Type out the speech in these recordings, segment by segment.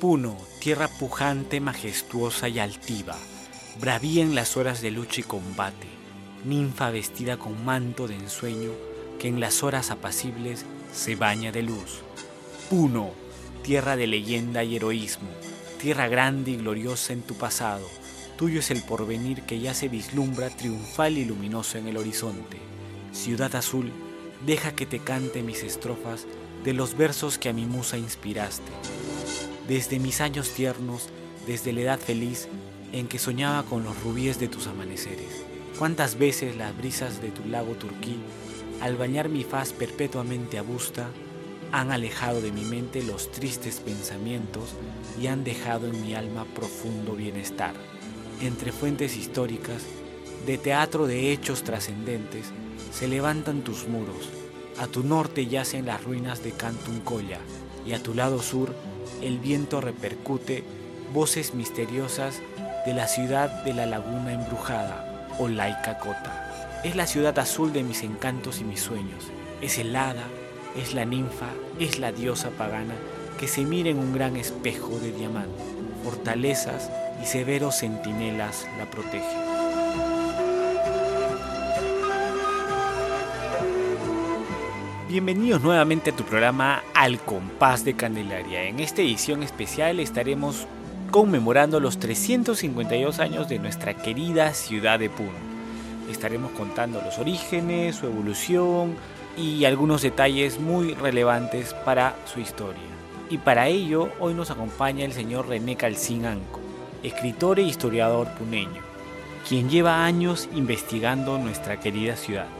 Puno, tierra pujante, majestuosa y altiva, bravía en las horas de lucha y combate, ninfa vestida con manto de ensueño que en las horas apacibles se baña de luz. Puno, tierra de leyenda y heroísmo, tierra grande y gloriosa en tu pasado, tuyo es el porvenir que ya se vislumbra triunfal y luminoso en el horizonte. Ciudad azul, deja que te cante mis estrofas de los versos que a mi musa inspiraste desde mis años tiernos, desde la edad feliz en que soñaba con los rubíes de tus amaneceres. Cuántas veces las brisas de tu lago turquí, al bañar mi faz perpetuamente abusta, han alejado de mi mente los tristes pensamientos y han dejado en mi alma profundo bienestar. Entre fuentes históricas, de teatro de hechos trascendentes, se levantan tus muros. A tu norte yacen las ruinas de Cantuncoya y a tu lado sur el viento repercute voces misteriosas de la ciudad de la laguna embrujada o laica cota. Es la ciudad azul de mis encantos y mis sueños. Es el hada, es la ninfa, es la diosa pagana que se mira en un gran espejo de diamante. Fortalezas y severos centinelas la protegen. Bienvenidos nuevamente a tu programa Al Compás de Candelaria. En esta edición especial estaremos conmemorando los 352 años de nuestra querida ciudad de Puno. Estaremos contando los orígenes, su evolución y algunos detalles muy relevantes para su historia. Y para ello hoy nos acompaña el señor René Calcín Anco, escritor e historiador puneño, quien lleva años investigando nuestra querida ciudad.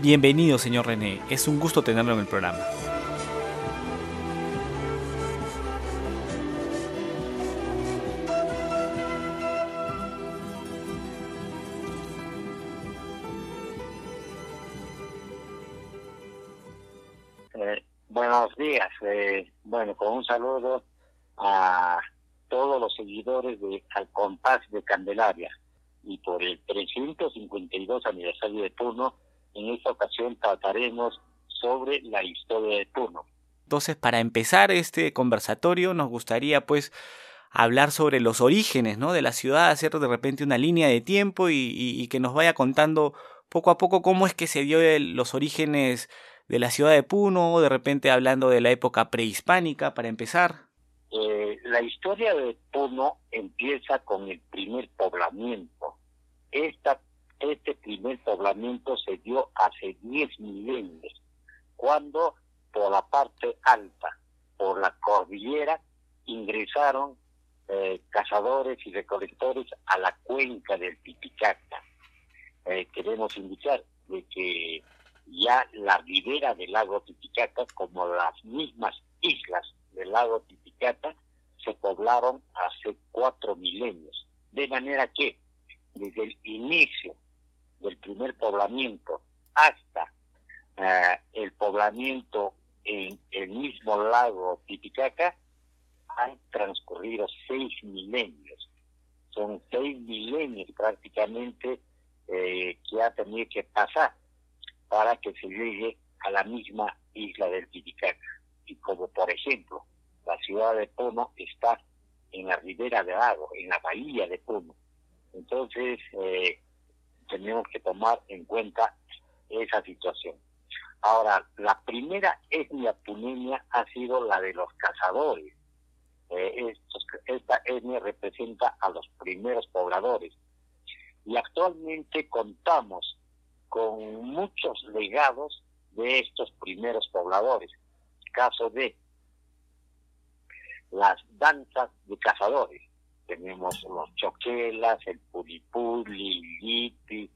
Bienvenido, señor René. Es un gusto tenerlo en el programa. Eh, buenos días. Eh, bueno, con un saludo a todos los seguidores de Al Compás de Candelaria y por el 352 aniversario de turno en esta ocasión trataremos sobre la historia de Puno. Entonces, para empezar este conversatorio, nos gustaría pues hablar sobre los orígenes ¿no? de la ciudad, hacer de repente una línea de tiempo y, que nos vaya contando poco a poco cómo es que se dio los orígenes de la ciudad de Puno, de repente hablando de la época prehispánica, para empezar. Eh, la historia de Puno empieza con el primer poblamiento. Esta este primer poblamiento se dio hace 10 milenios, cuando por la parte alta, por la cordillera, ingresaron eh, cazadores y recolectores a la cuenca del Titicaca. Eh, queremos indicar de que ya la ribera del lago Titicaca, como las mismas islas del lago Titicaca, se poblaron hace cuatro milenios. De manera que desde el inicio del primer poblamiento hasta eh, el poblamiento en el mismo lago Titicaca, han transcurrido seis milenios. Son seis milenios prácticamente eh, que ha tenido que pasar para que se llegue a la misma isla del Titicaca. Y como por ejemplo, la ciudad de Puno está en la ribera del lago, en la bahía de Puno. Entonces, eh, tenemos que tomar en cuenta esa situación. Ahora, la primera etnia puneña ha sido la de los cazadores. Eh, esta etnia representa a los primeros pobladores. Y actualmente contamos con muchos legados de estos primeros pobladores. Caso de las danzas de cazadores tenemos los choquelas, el puripuli, lipi,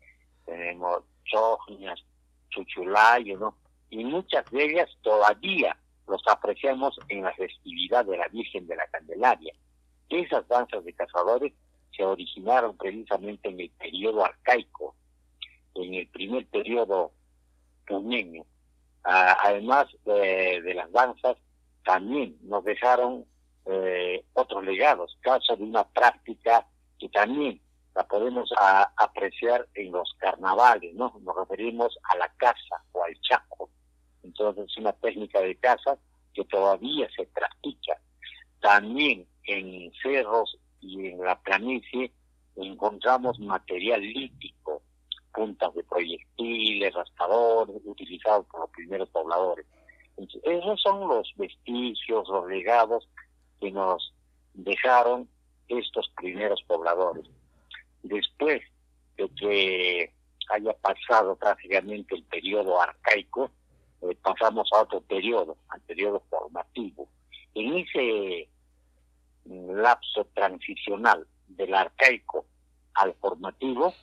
tenemos chognias, chuchulayo, ¿no? Y muchas de ellas todavía los apreciamos en la festividad de la Virgen de la Candelaria. Esas danzas de cazadores se originaron precisamente en el periodo arcaico, en el primer periodo puneño. Ah, además de las danzas, también nos dejaron eh, otros legados, caso de una práctica que también la podemos apreciar en los carnavales, ¿no? Nos referimos a la caza o al chaco. Entonces es una técnica de caza que todavía se practica. También en cerros y en la planicie encontramos material lítico, puntas de proyectiles, raspadores, utilizados por los primeros pobladores. esos son los vestigios, los legados que nos dejaron estos primeros pobladores. Después de que haya pasado prácticamente el periodo arcaico, eh, pasamos a otro periodo, al periodo formativo. En ese lapso transicional del arcaico al formativo,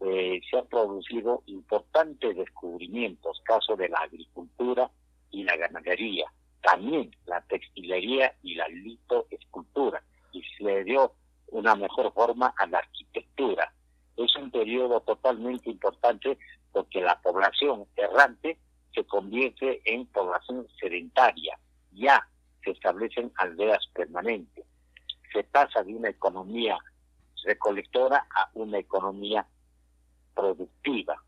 eh, se han producido importantes descubrimientos, caso de la agricultura y la ganadería, también la textilería y la litoescultura, y se dio una mejor forma a la arquitectura. Es un periodo totalmente importante porque la población errante se convierte en población sedentaria, ya se establecen aldeas permanentes, se pasa de una economía recolectora a una economía productiva.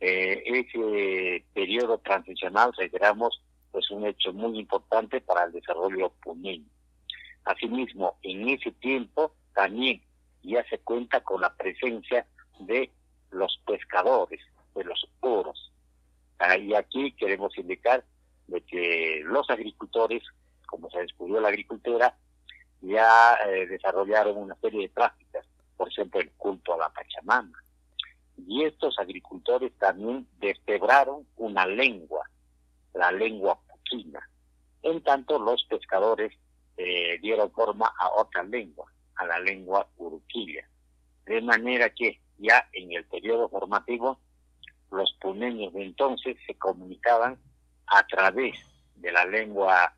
Eh, ese periodo transicional, reiteramos, es un hecho muy importante para el desarrollo puneño. Asimismo, en ese tiempo también ya se cuenta con la presencia de los pescadores, de los oros. Y aquí queremos indicar de que los agricultores, como se descubrió la agricultura, ya eh, desarrollaron una serie de prácticas, por ejemplo el culto a la Pachamama. Y estos agricultores también despebraron una lengua, la lengua puquina. En tanto, los pescadores eh, dieron forma a otra lengua, a la lengua uruquilla. De manera que ya en el periodo formativo, los puneños de entonces se comunicaban a través de la lengua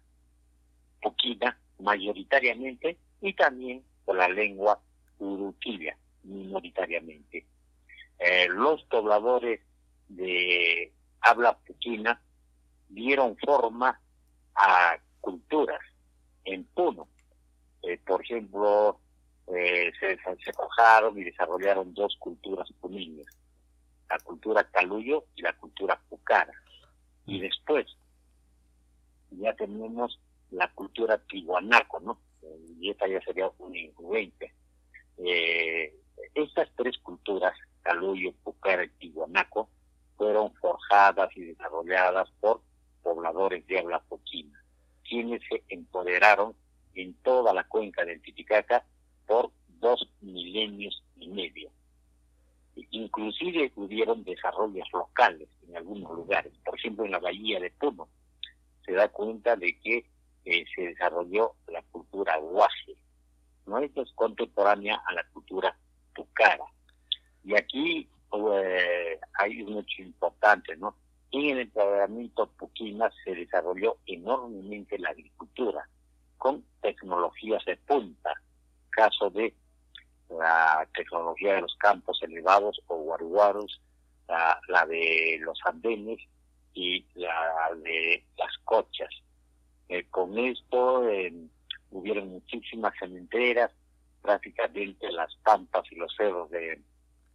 puquina mayoritariamente y también por la lengua uruquilla minoritariamente. Eh, los pobladores de habla puquina dieron forma a culturas en Puno. Eh, por ejemplo, eh, se, se cojaron y desarrollaron dos culturas puneñas, la cultura caluyo y la cultura pucara. Y después ya tenemos la cultura tihuanaco, ¿no? Y esta ya sería un influente. Eh, estas tres culturas, Caluyo, Pucara y Tihuanaco, fueron forjadas y desarrolladas por pobladores de habla poquina, quienes se empoderaron en toda la cuenca del Titicaca por dos milenios y medio. Inclusive hubieron desarrollos locales en algunos lugares, por ejemplo en la bahía de Puno, se da cuenta de que eh, se desarrolló la cultura huaje, ¿no? Esto es contemporánea a la cultura tucara. Y aquí eh, hay un hecho importante, ¿no? En el empoderamiento puquina se desarrolló enormemente la agricultura con tecnologías de punta, caso de la tecnología de los campos elevados o guaruguaros, la, la de los andenes y la de las cochas. Eh, con esto eh, hubieron muchísimas cementeras, prácticamente las pampas y los cerros de,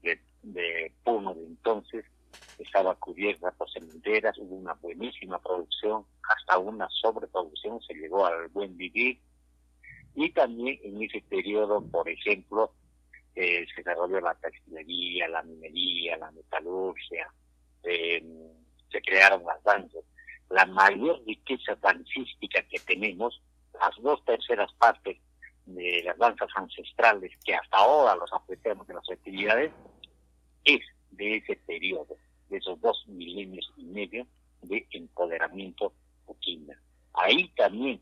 de, Puno de entonces estaba cubierta por cementeras, hubo una buenísima producción, hasta una sobreproducción, se llegó al buen vivir. Y también en ese periodo, por ejemplo, eh, se desarrolló la textilería, la minería, la metalurgia, se crearon las danzas la mayor riqueza dancística que tenemos, las dos terceras partes de las danzas ancestrales que hasta ahora los apreciamos en las actividades, es de ese periodo, de esos dos milenios y medio de empoderamiento puquina. Ahí también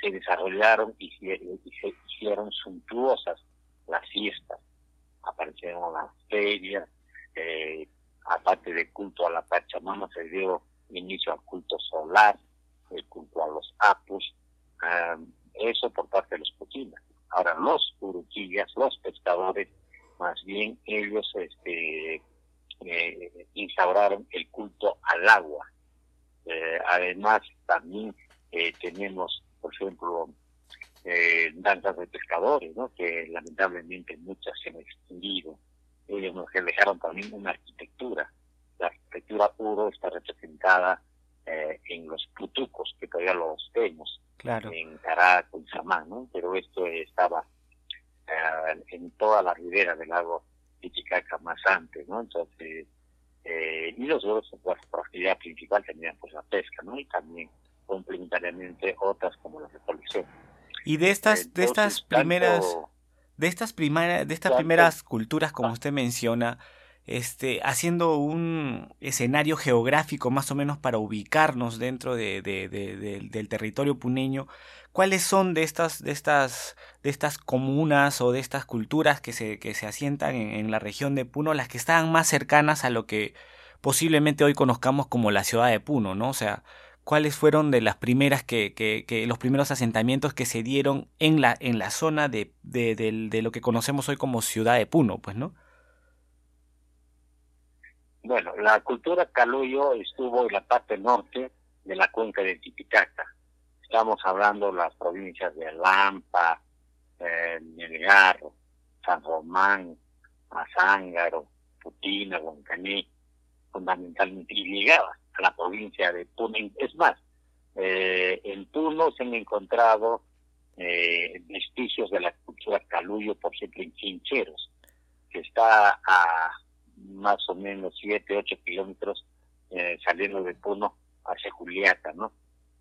se desarrollaron y se, hicieron suntuosas las fiestas, aparecieron las ferias, eh, aparte del culto a la Pachamama se dio inicio al culto solar, el culto a los apus, eso por parte de los puquinas. Ahora, los uruquillas, los pescadores, más bien ellos este, eh, instauraron el culto al agua. Eh, además, también eh, tenemos, por ejemplo, eh, danzas de pescadores, ¿no? que lamentablemente muchas se han extinguido. Ellos nos dejaron también una arquitectura la arquitectura puro está representada en los putucos, que todavía los vemos. claro. en Caracas, en Samán, ¿no? Pero esto estaba en toda la ribera del lago Titicaca más antes, ¿no? Entonces, eh, y los otros, pues, por actividad principal tenían pues la pesca, ¿no? Y también complementariamente otras como la recolección. Y de estas, de estas primeras, de estas primeras, de estas primeras culturas, como usted menciona, este, haciendo un escenario geográfico más o menos para ubicarnos dentro de, del territorio puneño, ¿cuáles son de estas, de estas, de estas comunas o de estas culturas que se, asientan en, la región de Puno, las que están más cercanas a lo que posiblemente hoy conozcamos como la ciudad de Puno, ¿no? O sea, ¿cuáles fueron de las primeras que, que, que los primeros asentamientos que se dieron en la, en la zona de, de lo que conocemos hoy como ciudad de Puno, pues, ¿no? Bueno, la cultura caluyo estuvo en la parte norte de la cuenca de Titicaca. Estamos hablando de las provincias de Lampa, eh, San Román, Azángaro, Putina, Huancaní, fundamentalmente, y ligadas a la provincia de Puno. Es más, eh, en Puno se han encontrado eh, vestigios de la cultura caluyo, por ejemplo, en Chincheros, que está a más o menos 7, 8 kilómetros eh, saliendo de Puno hacia Juliaca, ¿no?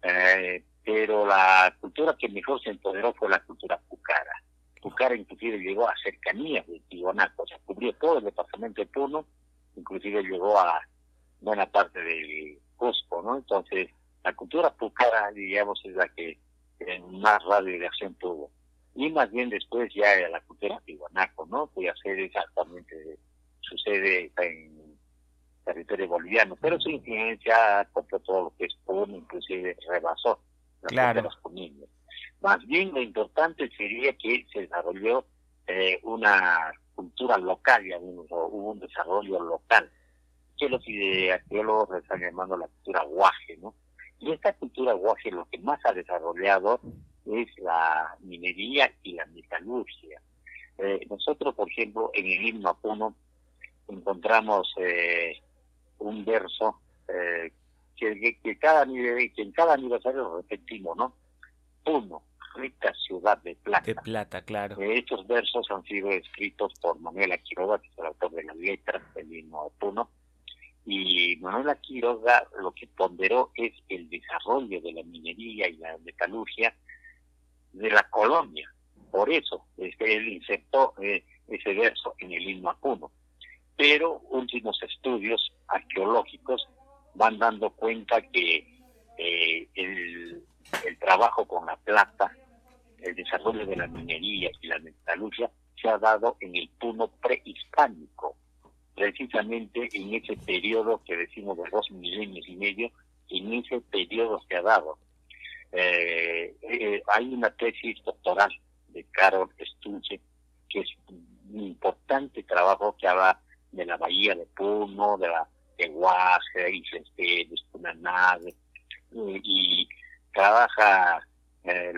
Eh, pero la cultura que mejor se empoderó fue la cultura pucara. Pucara inclusive llegó a cercanías de Tijuanaco, o sea, cubrió todo el departamento de Puno, inclusive llegó a buena parte del Cusco, ¿no? Entonces, la cultura pucara, digamos, es la que más acción tuvo. Y más bien después ya la cultura tijuanaco, ¿no? Voy a ser exactamente sucede en territorio boliviano, pero su influencia compró todo lo que es Puno, inclusive rebasó claro. los Más bien lo importante sería que se desarrolló eh, una cultura local, digamos, hubo un desarrollo local, que los arqueólogos están llamando la cultura guaje, ¿no? Y esta cultura guaje lo que más ha desarrollado es la minería y la metalurgia. Eh, nosotros, por ejemplo, en el himno Puno encontramos eh, un verso eh, que, que, cada que en cada aniversario repetimos, ¿no? Puno, rica ciudad de plata. De plata, claro. Eh, estos versos han sido escritos por Manuel Quiroga, que es el autor de las letras del himno de Puno. Y Manuel Quiroga lo que ponderó es el desarrollo de la minería y la metalurgia de la colonia. Por eso este, él insertó ese verso en el himno a Puno pero últimos estudios arqueológicos van dando cuenta que eh, el, trabajo con la plata, el desarrollo de la minería y la metalurgia se ha dado en el Puno prehispánico, precisamente en ese periodo que decimos de dos milenios y medio, en ese periodo se ha dado. Eh, eh, hay una tesis doctoral de Carol Stuche, que es un importante trabajo que habla de la bahía de Puno, de la de Guaje, Islas Punaná, y trabaja eh,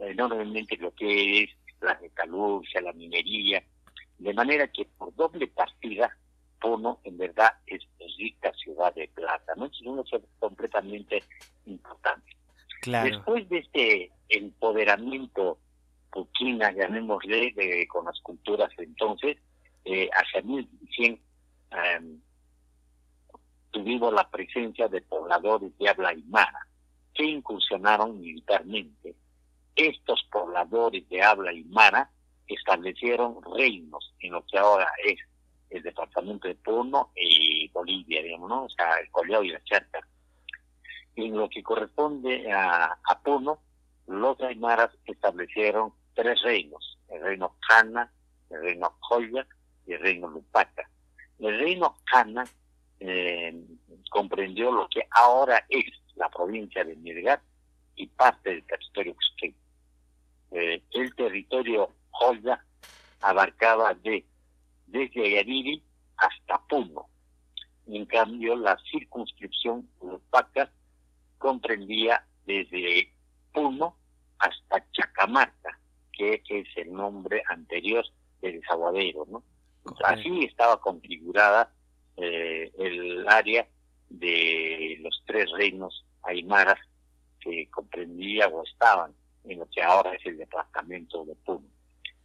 enormemente lo que es la metalurgia, la minería, de manera que por doble partida Puno en verdad es rica ciudad de plata, ¿no? Es una ciudad completamente importante. Después de este empoderamiento puquina, llamémosle, de, con las culturas entonces, eh, hacia 1100 em, tuvimos la presencia de pobladores de habla aymara que incursionaron militarmente. Estos pobladores de habla aymara establecieron reinos en lo que ahora es el departamento de Puno y Bolivia, digamos, ¿no? O sea, el Collao y la Charca. En lo que corresponde a, a Puno, los aymaras establecieron tres reinos, el reino Cana, el reino Joya el reino Lupaca. El reino Cana eh, comprendió lo que ahora es la provincia de Mirgat y parte del territorio Xquén. Eh, el territorio Joya abarcaba de desde Ayariri hasta Puno. En cambio, la circunscripción Lupaca comprendía desde Puno hasta Chacamarca, que es el nombre anterior del desaguadero, ¿no? Así estaba configurada eh, el área de los tres reinos aymaras que comprendía o estaban en lo que ahora es el departamento de Puno.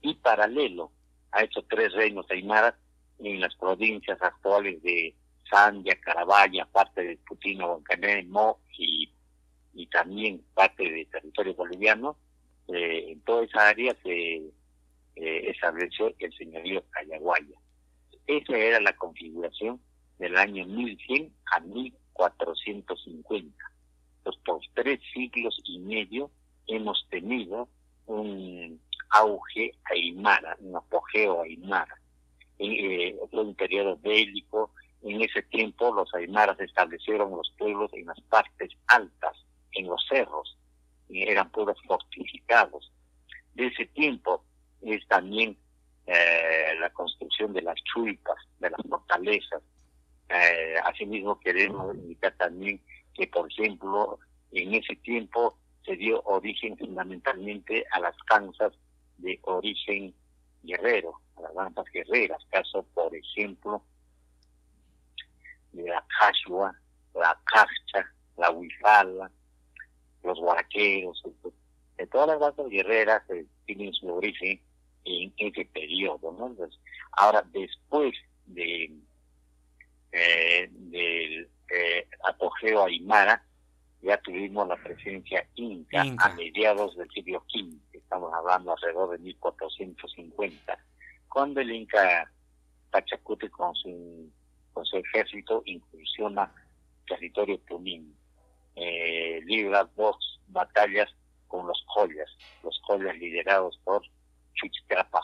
Y paralelo a estos tres reinos aymaras, en las provincias actuales de Sandia, Carabaya, parte de Putino, Huancané, Mo y, y también parte del territorio boliviano, eh, en toda esa área se eh, estableció el señorío Cayaguaya. Esa era la configuración del año 1100 a 1450. Pues por tres siglos y medio hemos tenido un auge aymara, un apogeo aymara. Eh, fue un periodo bélico. En ese tiempo los aymaras establecieron los pueblos en las partes altas, en los cerros, eran pueblos fortificados. De ese tiempo es también eh, la construcción de las chuipas, de las fortalezas. Eh, asimismo queremos indicar también que, por ejemplo, en ese tiempo se dio origen fundamentalmente a las cansas de origen guerrero, a las danzas guerreras, caso, por ejemplo, de la cachua, la cacha, la huifala, los guaraqueros, de todas las danzas guerreras que tienen su origen en ese periodo. ¿no? ahora, después de eh, del eh, apogeo aymara, ya tuvimos la presencia inca, a mediados del siglo XV, estamos hablando alrededor de 1450, cuando el inca Pachacute con su, con su ejército incursiona territorio punín, eh, libra dos batallas con los joyas, los joyas liderados por Chuchitapa.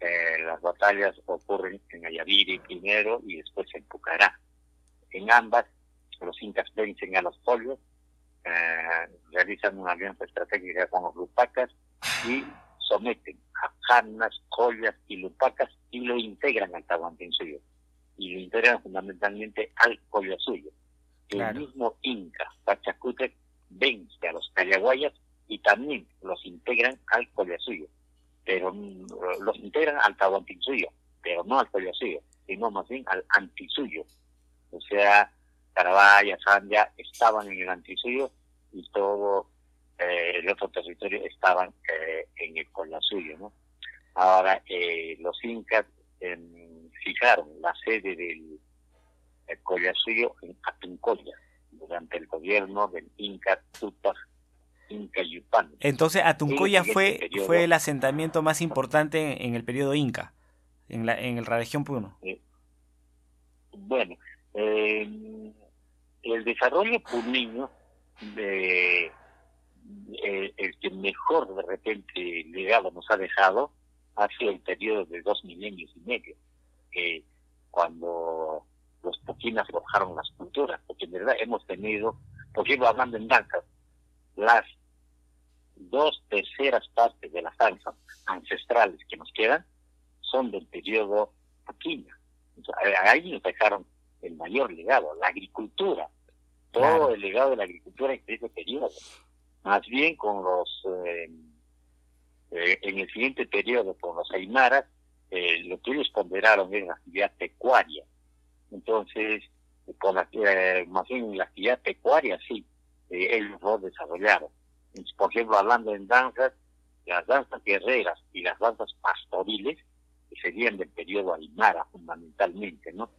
Eh, las batallas ocurren en Ayaviri primero y después en Pucará. En ambas, los incas vencen a los joyas, eh, realizan una alianza estratégica con los lupacas y someten a Janas, joyas y lupacas y lo integran al Tahuantinsuyo. Y lo integran fundamentalmente al suyo El mismo Inca, Pachacútec, vence a los Cayaguayas y también los integran al suyo pero mm, los integran al Tahuantinsuyo, pero no al suyo sino más bien al antisuyo. O sea, Carabaya, Sandia estaban en el antisuyo y todo eh, el otro territorio estaban eh, en el suyo, ¿no? Ahora, eh, los incas em, fijaron la sede del suyo en Atuncoya durante el gobierno del Inca Tupac Entonces, Atuncoya fue, fue el asentamiento más importante en el periodo Inca, en la, en la región Puno. bueno, eh, el desarrollo punino, de, eh, el que mejor de repente legado nos ha dejado, ha sido el periodo de dos milenios y medio, cuando los poquinas forjaron las culturas, porque en verdad hemos tenido, por ejemplo, hablando en danzas, las dos terceras partes de las danzas ancestrales que nos quedan son del periodo Poquina. Ahí nos dejaron el mayor legado, la agricultura, todo el legado de la agricultura en ese periodo. Más bien con los, eh, eh, en el siguiente periodo, con los aymaras, eh, lo que ellos ponderaron es la actividad pecuaria. Entonces, con la, más bien la actividad pecuaria, sí, ellos lo desarrollaron. Por ejemplo, hablando en danzas, las danzas guerreras y las danzas pastoriles, que serían del periodo aymara fundamentalmente, ¿no?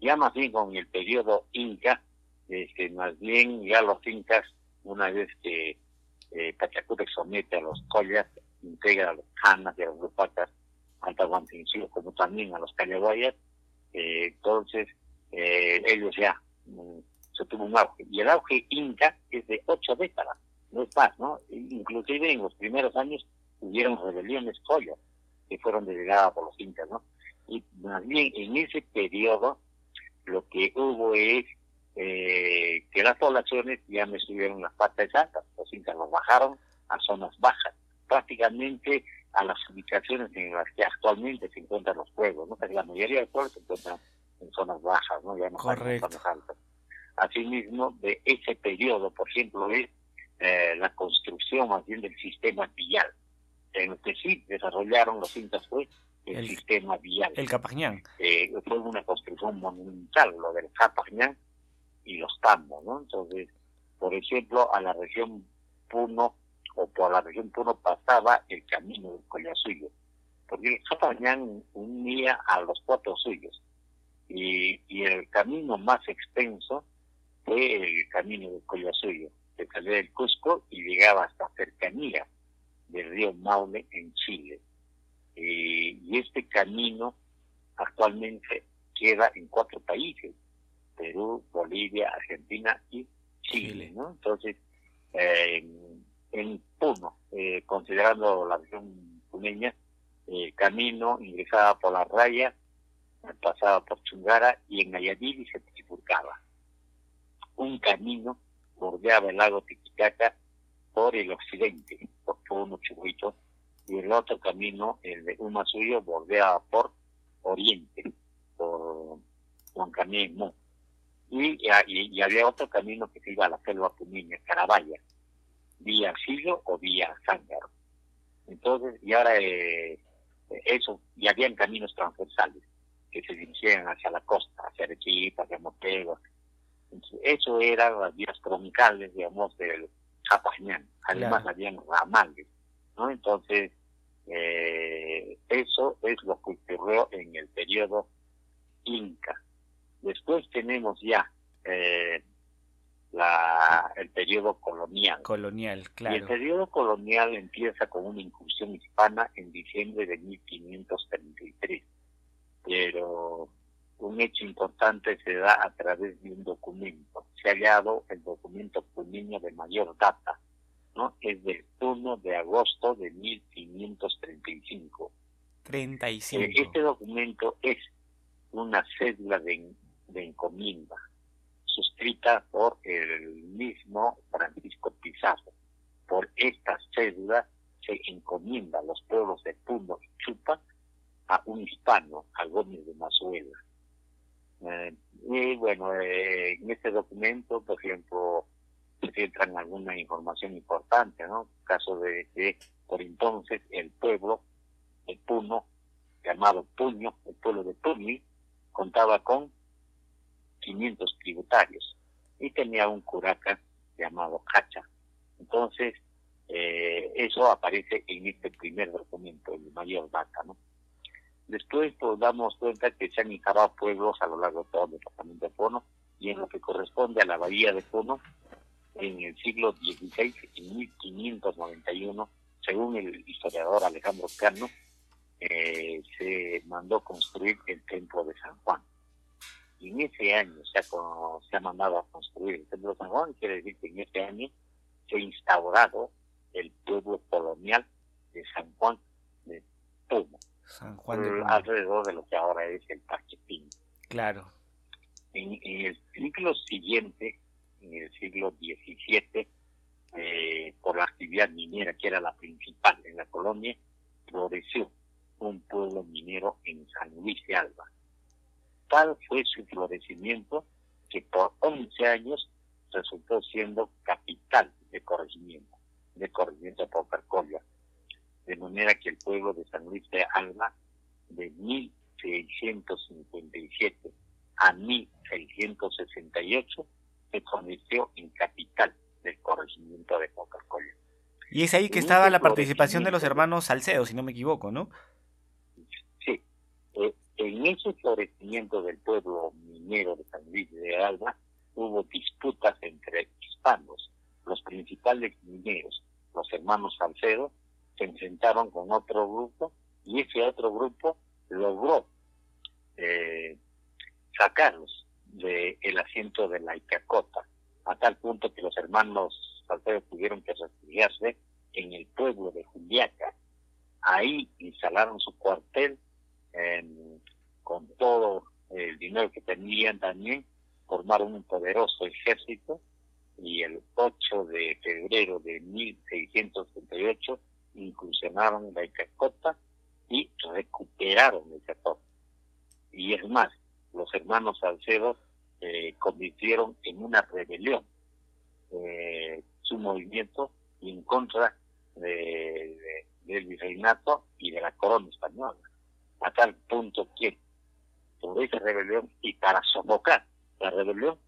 Ya más bien con el periodo inca, este, más bien ya los incas, una vez que eh, somete a los collas, integra a los canas y a los grupacas antahuantincillos, como también a los callaguayas, eh, entonces eh, ellos ya mm, se tuvo un auge. Y el auge inca es de ocho décadas, no es más, ¿no? Inclusive en los primeros años hubieron rebeliones collas que fueron delegadas por los incas, ¿no? Y más bien en ese periodo lo que hubo es eh, que las poblaciones ya me subieron las patas altas, los incas los bajaron a zonas bajas, prácticamente a las ubicaciones en las que actualmente se encuentran los pueblos, ¿no? la mayoría de pueblos se encuentran en zonas bajas, ¿no? Ya no en zonas altas. Asimismo, de ese periodo, por ejemplo, es eh, la construcción más bien del sistema vial. En lo que sí desarrollaron los incas fue el, sistema vial. El Capañán. Eh, fue una construcción monumental, lo del Capañán y los tambos, ¿no? Entonces, Por ejemplo, a la región Puno o por la región Puno pasaba el camino del Collasuyo, porque el Chapanyán unía a los cuatro suyos y, y el camino más extenso fue el camino del Collasuyo, que salía del Cusco y llegaba hasta cercanía del río Maule en Chile. y este camino actualmente queda en cuatro países, Perú, Bolivia, Argentina y Chile, ¿no? Entonces, eh, en Puno, eh, considerando la región puneña, el camino ingresaba por la raya, pasaba por Chungara y en y se trifurcaba. Un camino bordeaba el lago Titicaca por el occidente, por Puno, Chubuito, y el otro camino, el de Umasuyo, bordeaba por oriente, por Huancanismo. Y, y, había otro camino que se iba a la selva puneña, Carabaya, vía Sillo o vía Zángaro. Entonces, y ahora eh, eso, y habían caminos transversales que se dirigían hacia la costa, hacia Arequipa, hacia Motego. Eso eran las vías troncales, digamos, del Chapañán. Además, habían ramales, ¿no? Entonces, eh, eso es lo que ocurrió en el periodo Inca. Después tenemos ya eh, la, el periodo colonial. Colonial, claro. Y el periodo colonial empieza con una incursión hispana en diciembre de 1533. Pero un hecho importante se da a través de un documento. Se ha hallado el documento puneño de mayor data, ¿no? Es del 1 de agosto de 1535. 35. Eh, este documento es una cédula de, de encomienda suscrita por el mismo Francisco Pizarro. Por esta cédula se encomienda a los pueblos de Puno y Chupa a un hispano, a Gómez de Mazuela. Eh, y bueno, eh, en este documento, por ejemplo, se filtran alguna información importante, ¿no? Caso de que por entonces el pueblo, el Puno, llamado Puño, el pueblo de Puñi, contaba con 500 tributarios y tenía un curaca llamado Hacha. Entonces, eh, eso aparece en este primer documento, el mayor data, ¿no? Después pues, damos cuenta que se han instalado pueblos a lo largo de todo el departamento de Pono y en lo que corresponde a la bahía de Pono, en el siglo XVI, en 1591, según el historiador Alejandro Cano, eh, se mandó construir el templo de San Juan. Y en ese año se ha, mandado a construir el Templo de San Juan, quiere decir que en ese año se instaurado el pueblo colonial de San Juan San Juan de alrededor de lo que ahora es el Parque Pino. Claro. En, el siglo siguiente, en el siglo XVII, eh, por la actividad minera, que era la principal en la colonia, floreció un pueblo minero en San Luis de Alba tal fue su florecimiento que por 11 años resultó siendo capital de corregimiento, de corregimiento de Paucarcolla. De manera que el pueblo de San Luis de Alba, de 1657 a 1668, se convirtió en capital del corregimiento de Paucarcolla. Y es ahí que estaba la participación de los hermanos Salcedo, si no me equivoco, ¿no? En ese florecimiento del pueblo minero de San Luis de Alba hubo disputas entre hispanos. Los principales mineros, los hermanos Salcedo, se enfrentaron con otro grupo y ese otro grupo logró eh, sacarlos del el asiento de la Icacota, a tal punto que los hermanos Salcedo tuvieron que refugiarse en el pueblo de Juliaca. Ahí instalaron su cuartel con todo el dinero que tenían también, formaron un poderoso ejército y el 8 de febrero de 1638 incursionaron la Icacota y recuperaron Icacota. Y es más, los hermanos Salcedo eh, convirtieron en una rebelión eh, su movimiento en contra del virreinato y de la corona española a tal punto que por esa rebelión y para sofocar la rebelión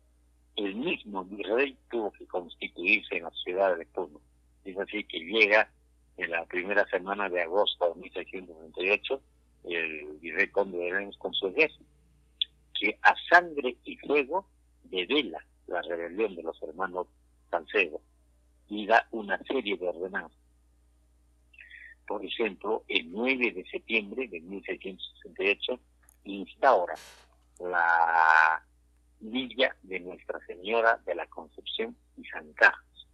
el mismo virrey tuvo que constituirse en la ciudad de Puno. Es así que llega en la primera semana de agosto de 1698 el virrey Conde de León con su ejército, que a sangre y fuego devela la rebelión de los hermanos Salcedo y da una serie de ordenanzas. Por ejemplo, el 9 de septiembre de 1668 instaura la Villa de Nuestra Señora de la Concepción y San Carlos.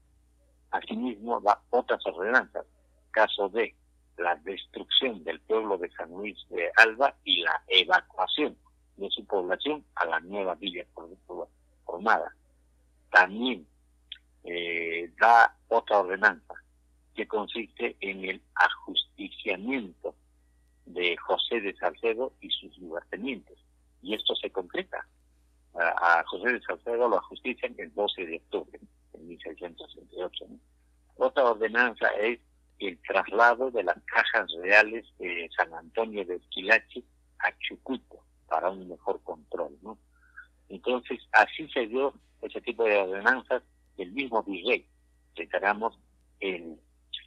Asimismo, da otras ordenanzas, caso de la destrucción del pueblo de San Luis de Alba y la evacuación de su población a la nueva villa formada. También eh, da otra ordenanza que consiste en el ajusticiamiento de José de Salcedo y sus lugartenientes. Y esto se concreta a, José de Salcedo lo ajustician el 12 de octubre de 1668. Otra ordenanza es el traslado de las cajas reales de San Antonio de Esquilachi a Chucuto para un mejor control. ¿no? Entonces, así se dio ese tipo de ordenanzas del mismo virrey. Declaramos el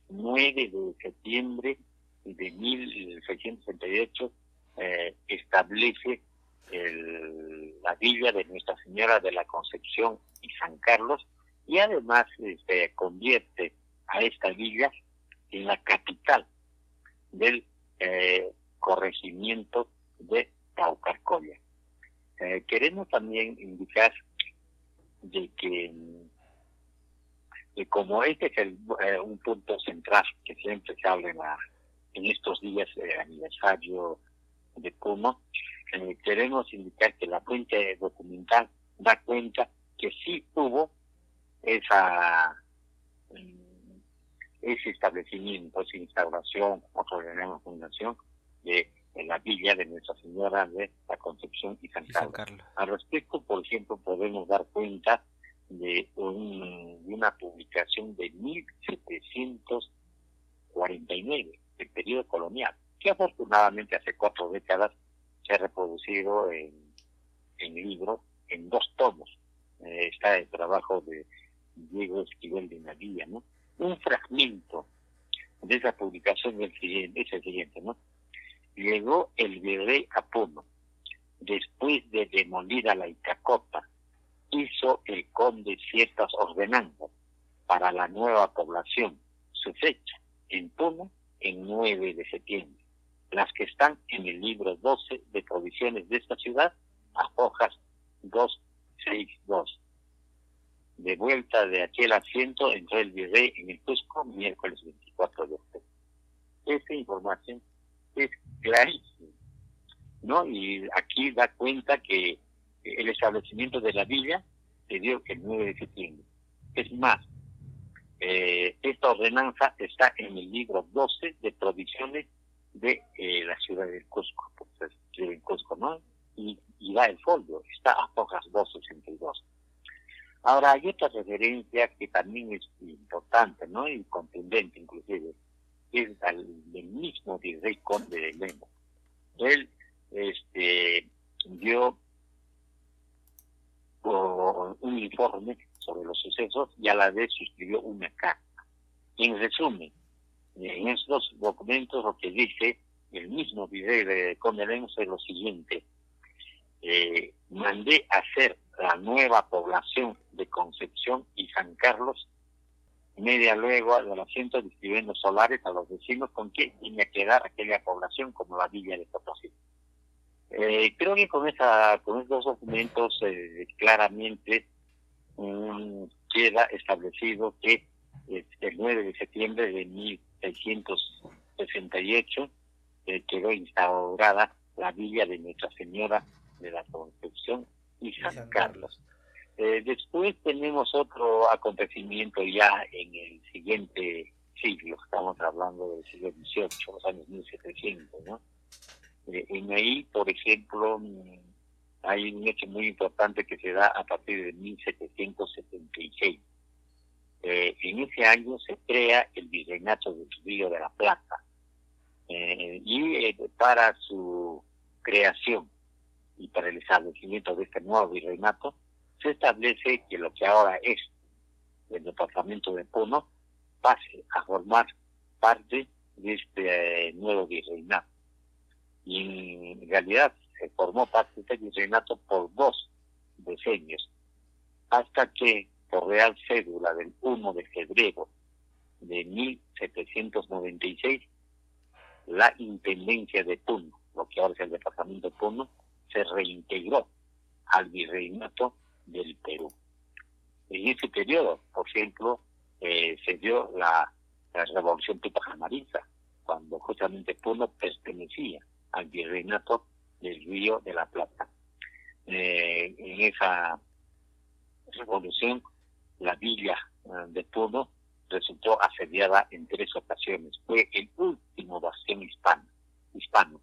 9 de septiembre de 1668 eh, establece la villa de Nuestra Señora de la Concepción y San Carlos y además este, convierte a esta villa en la capital del eh, corregimiento de Paucarcolla. Eh, queremos también indicar de que como este es eh, un punto central que siempre se habla en, estos días de aniversario de Puno, eh, queremos indicar que la fuente documental da cuenta que sí hubo esa ese establecimiento, esa instauración, otro la fundación de, la villa de Nuestra Señora de la Concepción y San, Carlos. Al respecto, por ejemplo, podemos dar cuenta de, un, de una publicación de 1749, del periodo colonial, que afortunadamente hace cuatro décadas se ha reproducido en, en libro en dos tomos. Eh, está el trabajo de Diego Esquivel de Nadia, ¿no? Un fragmento de esa publicación es el siguiente, siguiente ¿no? Llegó el virrey a Puno, después de demolida la Itacota, hizo el conde ciertas ordenanzas para la nueva población. Su fecha en Puno, en 9 de septiembre las que están en el libro 12 de provisiones de esta ciudad, a hojas 262. De vuelta de aquel asiento entró el virrey en el Cusco miércoles 24 de octubre. Esa información es clarísima, ¿no? Y aquí da cuenta que el establecimiento de la villa se dio el 9 de septiembre. Es más, eh, esta ordenanza está en el libro 12 de provisiones de eh, la ciudad de Cusco, pues en Cusco, ¿no? Y, y da el folio, está a hojas 262. Ahora, hay otra referencia que también es importante, ¿no? Y contundente, inclusive, es el del mismo virrey conde de Lemo. Él este, dio un informe sobre los sucesos y a la vez suscribió una carta. En resumen, en estos documentos lo que dice el mismo video de Conde es lo siguiente. Eh, mandé hacer la nueva población de Concepción y San Carlos, media luego del asiento distribuyendo solares a los vecinos con que tenía que dar aquella población como la villa de Potosí. Eh, creo que con esa con estos documentos eh, claramente mm, queda establecido que el 9 de septiembre de 1668 eh, quedó instaurada la villa de Nuestra Señora de la Concepción y San, Carlos. Eh, después tenemos otro acontecimiento ya en el siguiente siglo, estamos hablando del siglo XVIII, los años 1700, ¿no? Eh, en ahí, por ejemplo, mm, hay un hecho muy importante que se da a partir de 1776 eh, en ese año se crea el virreinato del Río de la Plata. Eh, y eh, para su creación y para el establecimiento de este nuevo virreinato, se establece que lo que ahora es el departamento de Puno pase a formar parte de este eh, nuevo virreinato. Y en realidad se formó parte de este virreinato por dos decenios, hasta que por real cédula del 1 de febrero de 1796, la Intendencia de Puno, lo que ahora es el Departamento de Puno, se reintegró al virreinato del Perú. En ese periodo, por ejemplo, eh, se dio la, revolución tupacamarista, cuando justamente Puno pertenecía al virreinato del Río de la Plata. Eh, en esa revolución, la villa eh, de Puno resultó asediada en tres ocasiones. Fue el último bastión hispano, hispano.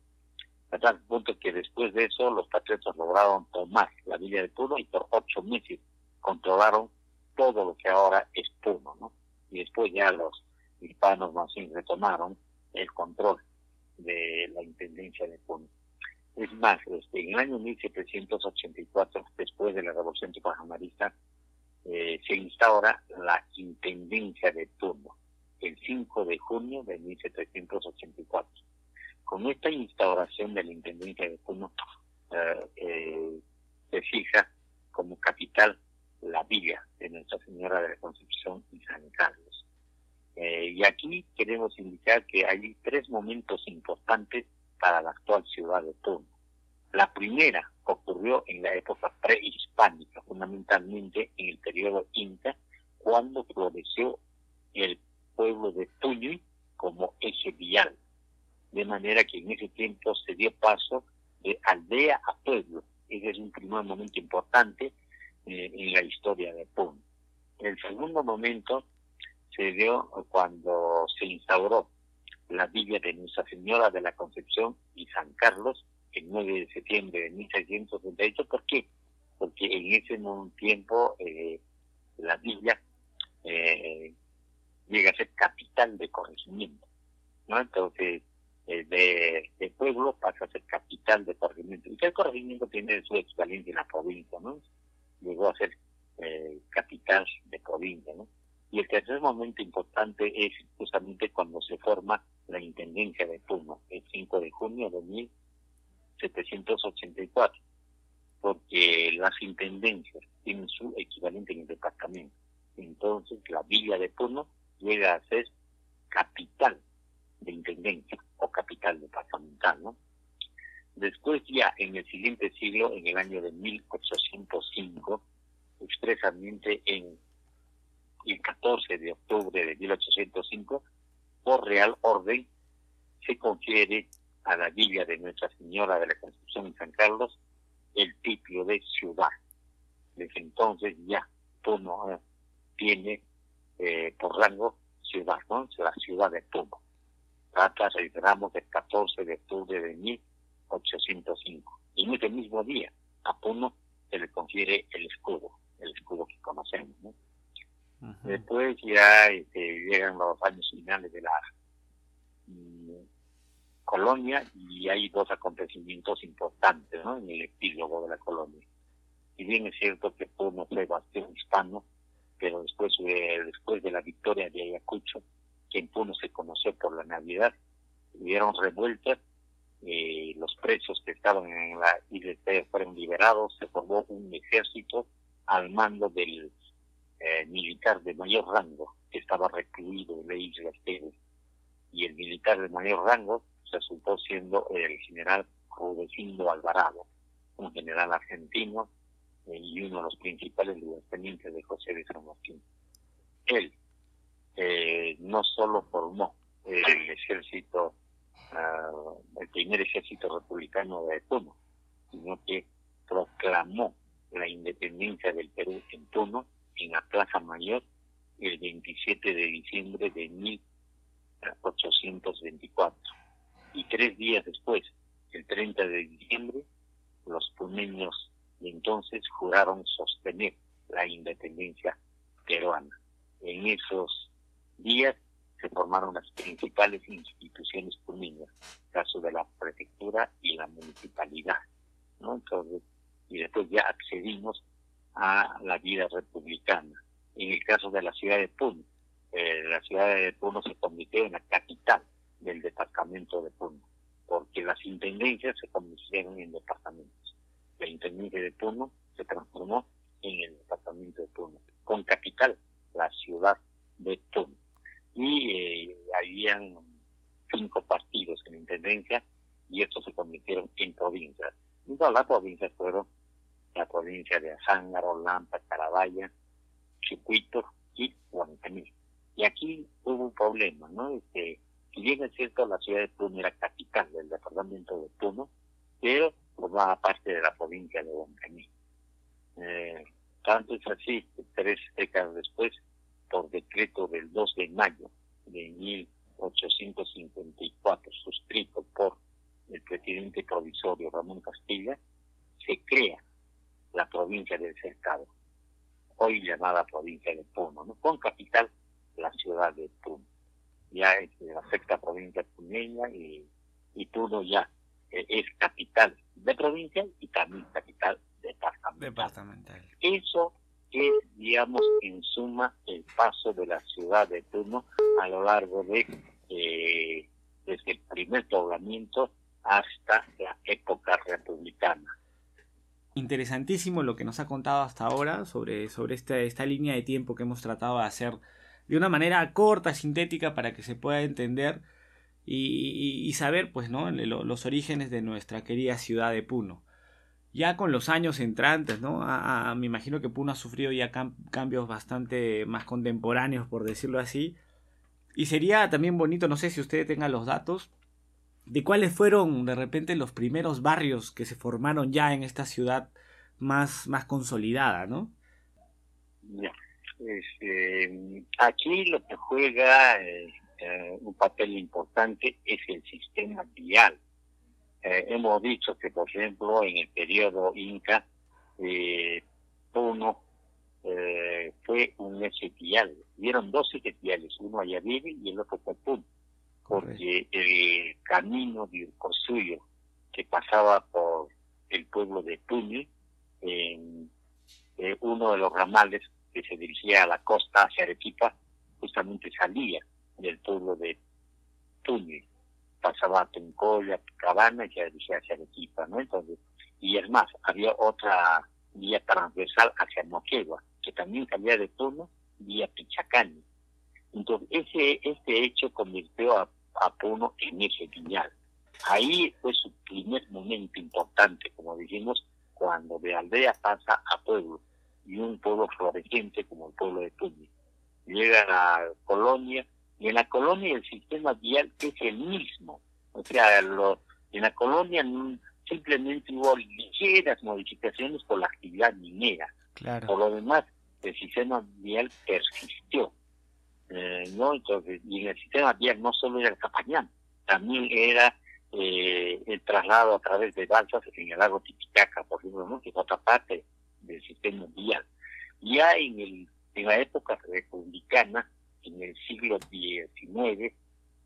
A tal punto que después de eso los patriotas lograron tomar la villa de Puno y por ocho meses controlaron todo lo que ahora es Puno, ¿no? Y después ya los hispanos más bien retomaron el control de la intendencia de Puno. Es más, este, en el año 1784, después de la revolución tupacamarista, eh, se instaura la Intendencia de Puno, el 5 de junio de 1784. Con esta instauración de la Intendencia de Puno, eh, eh, se fija como capital la villa de Nuestra Señora de la Concepción y San Carlos. y aquí queremos indicar que hay tres momentos importantes para la actual ciudad de Puno. La primera ocurrió en la época prehispánica, fundamentalmente en el periodo Inca, cuando floreció el pueblo de Tuñuy como eje vial. De manera que en ese tiempo se dio paso de aldea a pueblo. Ese es un primer momento importante eh, en la historia de Puno. El segundo momento se dio cuando se instauró la villa de Nuestra Señora de la Concepción y San Carlos el 9 de septiembre de 1638. ¿Por qué? Porque en ese tiempo eh, la villa eh, llega a ser capital de corregimiento. ¿no? Entonces, eh, de, pueblo pasa a ser capital de corregimiento. Y el corregimiento tiene su equivalente en la provincia, ¿no? Llegó a ser capital de provincia, ¿no? Y el tercer momento importante es justamente cuando se forma la Intendencia de Puno, el 5 de junio de 1638. 784, porque las intendencias tienen su equivalente en el departamento. Entonces, la villa de Puno llega a ser capital de intendencia o capital departamental, ¿no? Después ya en el siguiente siglo, en el año de 1805, expresamente en el 14 de octubre de 1805, por real orden, se confiere a la villa de Nuestra Señora de la Concepción en San Carlos el título de ciudad. Desde entonces ya Puno eh, tiene eh, por rango ciudad, ¿no? La ciudad de Puno. Trata, reiteramos, del 14 de octubre de 1805. Y en ese mismo día a Puno se le confiere el escudo, el escudo que conocemos, ¿no? Después ya este, llegan los años finales de la colonia y hay dos acontecimientos importantes en el epílogo de la colonia. Y bien es cierto que Puno fue bastión hispano, pero después de, después de la victoria de Ayacucho, que en Puno se conoció por la Navidad, hubieron revueltas, eh, los presos que estaban en la isla fueron liberados, se formó un ejército al mando del eh, militar de mayor rango que estaba recluido en la isla Esteves. Y el militar de mayor rango resultó siendo el general Rudecindo Alvarado, un general argentino eh, y uno de los principales lugartenientes de José de San Martín. Él eh, no solo formó el ejército, ah, el primer ejército republicano de Puno, sino que proclamó la independencia del Perú en Puno, en la Plaza Mayor, el 27 de diciembre de 1824 y tres días después, el 30 de diciembre, los puneños de entonces juraron sostener la independencia peruana. En esos días se formaron las principales instituciones puneñas, caso de la prefectura y la municipalidad, ¿no? Entonces, y después ya accedimos a la vida republicana. En el caso de la ciudad de Puno, eh, la ciudad de Puno se convirtió en la capital del departamento de Puno, porque las intendencias se convirtieron en departamentos. La intendencia de Puno se transformó en el departamento de Puno, con capital la ciudad de Puno. Y eh, habían cinco partidos en la intendencia y estos se convirtieron en provincias. Y todas las provincias fueron la provincia de Azángaro, Lampa, Carabaya, Chicuito y Huancaní. Y aquí hubo un problema, ¿no? Este, si bien es cierto, la ciudad de Puno era capital del departamento de Puno, pero formaba parte de la provincia de Huancaní. Eh, tanto es así tres décadas después, por decreto del 2 de mayo de 1854, suscrito por el presidente provisorio Ramón Castilla, se crea la provincia del Cercado, hoy llamada provincia de Puno, ¿no? con capital la ciudad de Puno. Ya es la sexta provincia puneña y, y Puno ya eh, es capital de provincia y también capital departamental. departamental. Eso en suma, el paso de la ciudad de Puno a lo largo de eh, desde el primer poblamiento hasta la época republicana. Interesantísimo lo que nos ha contado hasta ahora sobre, sobre esta, esta línea de tiempo que hemos tratado de hacer de una manera corta, sintética, para que se pueda entender y, saber, pues, ¿no? los orígenes de nuestra querida ciudad de Puno. Ya con los años entrantes, ¿no? me imagino que Puno ha sufrido ya cambios bastante más contemporáneos, por decirlo así. Y sería también bonito, no sé si ustedes tengan los datos, de cuáles fueron de repente los primeros barrios que se formaron ya en esta ciudad más, más consolidada, ¿no? Este, aquí lo que juega eh, eh, un papel importante es el sistema vial. Eh, hemos dicho que, por ejemplo, en el periodo Inca, uno fue un eje vial. Vieron dos ejes viales, uno allá vive y el otro Puno porque el camino de Urcosuyo que pasaba por el pueblo de Tuñi, en eh, uno de los ramales que se dirigía a la costa hacia Arequipa, justamente salía del pueblo de Tuñi, pasaba a Tuncoya, Cabana y dirigía hacia Arequipa, ¿no? Entonces, y es más, había otra vía transversal hacia Moquegua, que también salía de Tuñi vía Pichacani. Entonces, ese, este hecho convirtió a, Puno en ese viñal. Ahí fue su primer momento importante, como dijimos, cuando de aldea pasa a pueblo, y un pueblo floreciente como el pueblo de Puno. Llega a la colonia, y en la colonia el sistema vial es el mismo. O sea, en la colonia simplemente hubo ligeras modificaciones por la actividad minera. Por lo demás, el sistema vial persistió. Eh, ¿no? Entonces, y en el sistema vial no solo era el Capañán, también era eh, el traslado a través de balsas en el lago Titicaca, por ejemplo, que es otra parte del sistema vial. Ya en, el, en la época republicana, en el siglo XIX,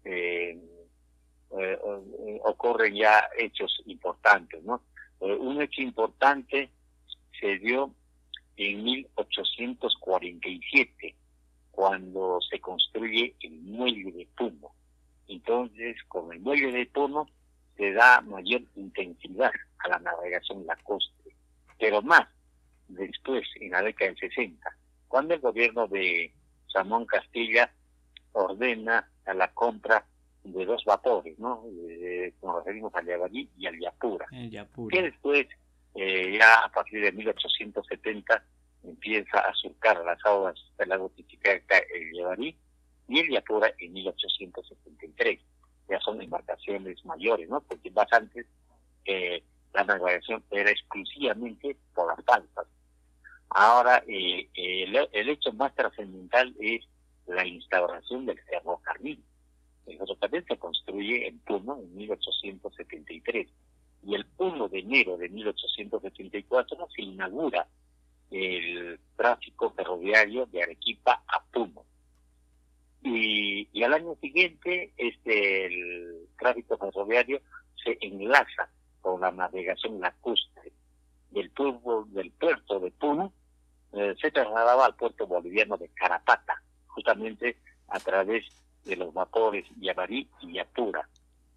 eh, ocurren ya hechos importantes, ¿no? un hecho importante se dio en 1847, cuando se construye el muelle de Puno. Entonces, con el muelle de Puno se da mayor intensidad a la navegación lacustre, pero más después, en la década del 60, cuando el gobierno de Samón Castilla ordena a la compra de dos vapores, ¿no? nos referimos al Yabarí y al Yapura. Que después, eh, ya a partir de 1870, empieza a surcar las aguas del lago Titicaca el Yevarí y el Yapura en 1873. Ya son embarcaciones mayores, ¿no? Porque más antes eh, la navegación era exclusivamente por las balsas. Ahora, eh, el, hecho más trascendental es la instauración del ferrocarril. El ferrocarril se construye en Puno en 1873 y el 1 de enero de 1874 se inaugura el tráfico ferroviario de Arequipa a Puno. Y, al año siguiente este el tráfico ferroviario se enlaza con la navegación lacustre del pueblo del puerto de Puno eh, se trasladaba al puerto boliviano de Carapata, justamente a través de los vapores Yabarí y Yapura,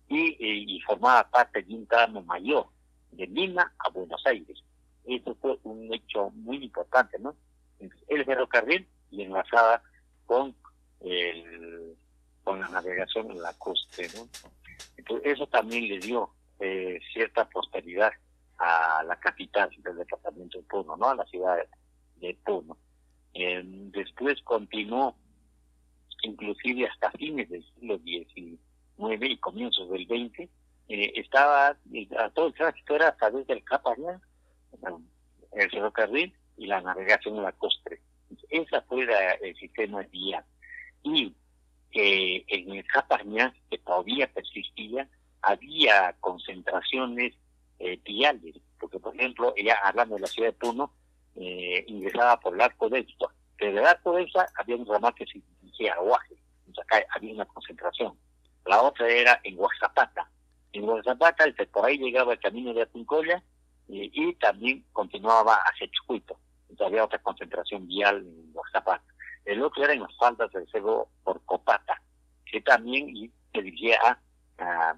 y, eh, y formaba parte de un tramo mayor de Lima a Buenos Aires. Eso fue un hecho muy importante, ¿no? El ferrocarril y enlazada con el, con la navegación en la costa, ¿no? Entonces, eso también le dio eh, cierta prosperidad a la capital del departamento de Puno, ¿no? A la ciudad de Puno. Eh, después continuó, inclusive hasta fines del siglo XIX y comienzos del XX, eh, estaba, todo el tránsito era a través del Capaña, el ferrocarril y la navegación en la. Esa fue el sistema vial. Y eh, en el Capaña, que todavía persistía, había concentraciones eh, viales, porque por ejemplo, ella hablando de la ciudad de Puno, eh, ingresaba por el arco de esto, pero el arco de esa había un ramal que se dirigía a Aguaje, entonces acá había una concentración. La otra era en Guazapata. En Guazapata, por ahí llegaba el camino de Apuncoya y también continuaba hacia Chucuito. Entonces había otra concentración vial en Guazapata. El otro era en las faldas del cerro por Copata, que también se dirigía a,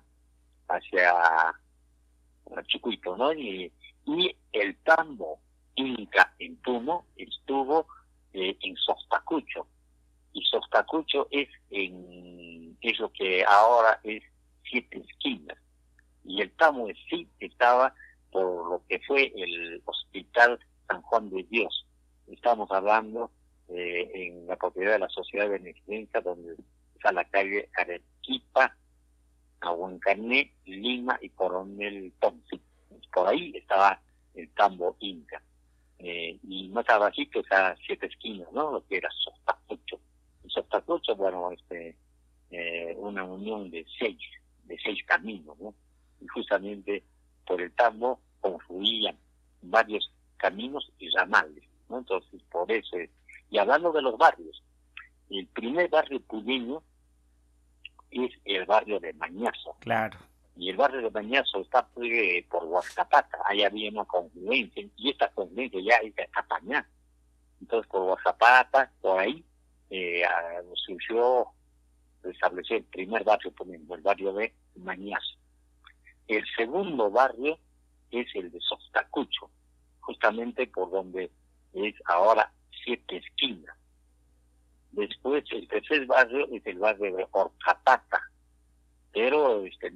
hacia Chucuito, ¿no? Y, y el tambo inca en Puno estuvo eh, en Sostacucho. Y Sostacucho es, en, es lo que ahora es Siete Esquinas. Y el tambo en sí estaba por lo que fue el Hospital San Juan de Dios. Estamos hablando eh, en la propiedad de la Sociedad de donde está la calle Arequipa, Aguancané, Lima y Coronel Ponce. Por ahí estaba el tambo inca. Eh, y más abajito está siete esquinas, ¿no? Lo que era Sostacucho. Y Sostacucho, bueno, este, eh, una unión de seis, de seis caminos, ¿no? Y justamente por el tambo confluían varios caminos y ramales, ¿no? Entonces, por eso, y hablando de los barrios, el primer barrio puñeño es el barrio de Mañazo. Claro. Y el barrio de Mañazo está pues, por Huascapata, ahí había una confluencia, y esta confluencia ya es de Capañá. Entonces, por Huascapata, por ahí, eh, surgió, estableció el primer barrio puñeño, el barrio de Mañazo. El segundo barrio es el de Sostacucho, justamente por donde es ahora Siete Esquinas. Después el tercer barrio es el barrio de Orcapata, pero este,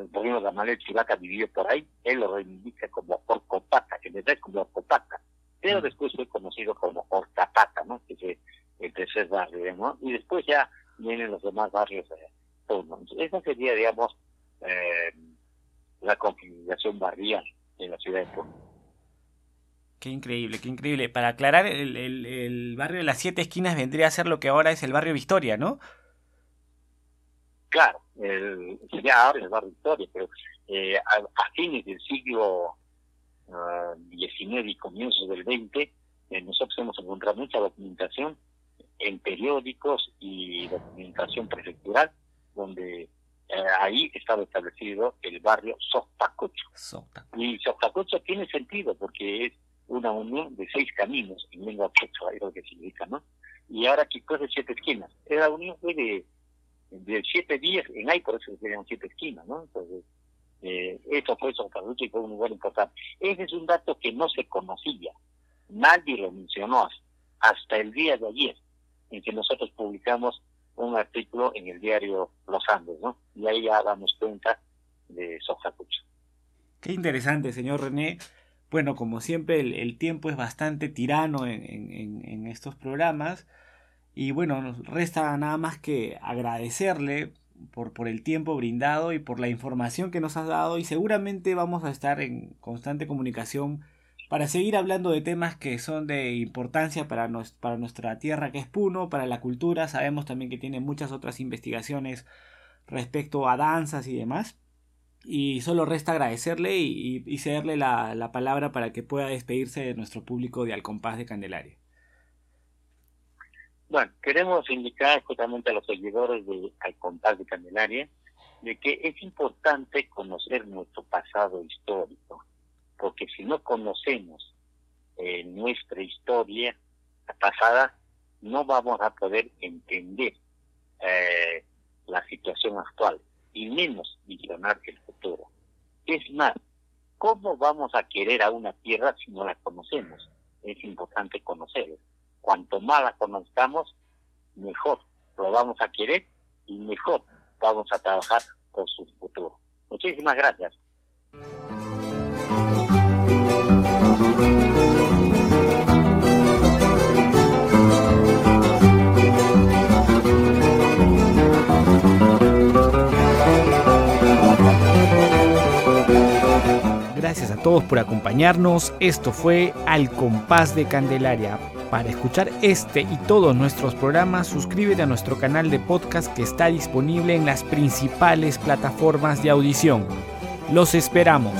el gobierno de Chivaca vivió por ahí, él lo reivindica como Orcopata, que verdad es como Orcopata, pero mm. después fue conocido como Orcapata, ¿no? que es el tercer barrio, ¿no? Y después ya vienen los demás barrios. de esa sería, digamos, eh, la configuración barrial en la ciudad de Puno. Qué increíble, qué increíble. Para aclarar, el, el, barrio de las siete esquinas vendría a ser lo que ahora es el barrio Victoria, ¿no? Claro, el, sería ahora el barrio Victoria, pero eh, a, fines del siglo XIX uh, y comienzos del XX, eh, nosotros hemos encontrado mucha documentación en periódicos y documentación prefectural, donde eh, ahí estaba establecido el barrio Sotacocho. Y Sotacocho tiene sentido porque es una unión de seis caminos en lengua quechua, es lo que significa, ¿no? Y ahora qué cosa siete esquinas. La unión fue de, de siete días en ahí, por eso se llaman siete esquinas, ¿no? Entonces, eh, esto fue Sotacocho y fue un lugar importante. Ese es un dato que no se conocía, nadie lo mencionó hasta el día de ayer, en que nosotros publicamos un artículo en el diario Los Andes, ¿no? Y ahí ya damos cuenta de Sojacucho. Qué interesante, señor René. Bueno, como siempre, el, tiempo es bastante tirano en, estos programas. Y bueno, nos resta nada más que agradecerle por, por el tiempo brindado y por la información que nos ha dado. Y seguramente vamos a estar en constante comunicación para seguir hablando de temas que son de importancia para, para nuestra tierra que es Puno, para la cultura. Sabemos también que tiene muchas otras investigaciones respecto a danzas y demás. Y solo resta agradecerle y, y, cederle la, la, palabra para que pueda despedirse de nuestro público de Al Compás de Candelaria. Bueno, queremos indicar justamente a los seguidores de Al Compás de Candelaria de que es importante conocer nuestro pasado histórico porque si no conocemos eh, nuestra historia pasada, no vamos a poder entender eh, la situación actual y menos visionar el futuro. Es más, ¿cómo vamos a querer a una tierra si no la conocemos? Es importante conocerla. Cuanto más la conozcamos, mejor lo vamos a querer y mejor vamos a trabajar por su futuro. Muchísimas gracias. Gracias a todos por acompañarnos. Esto fue Al Compás de Candelaria. Para escuchar este y todos nuestros programas, suscríbete a nuestro canal de podcast que está disponible en las principales plataformas de audición. Los esperamos.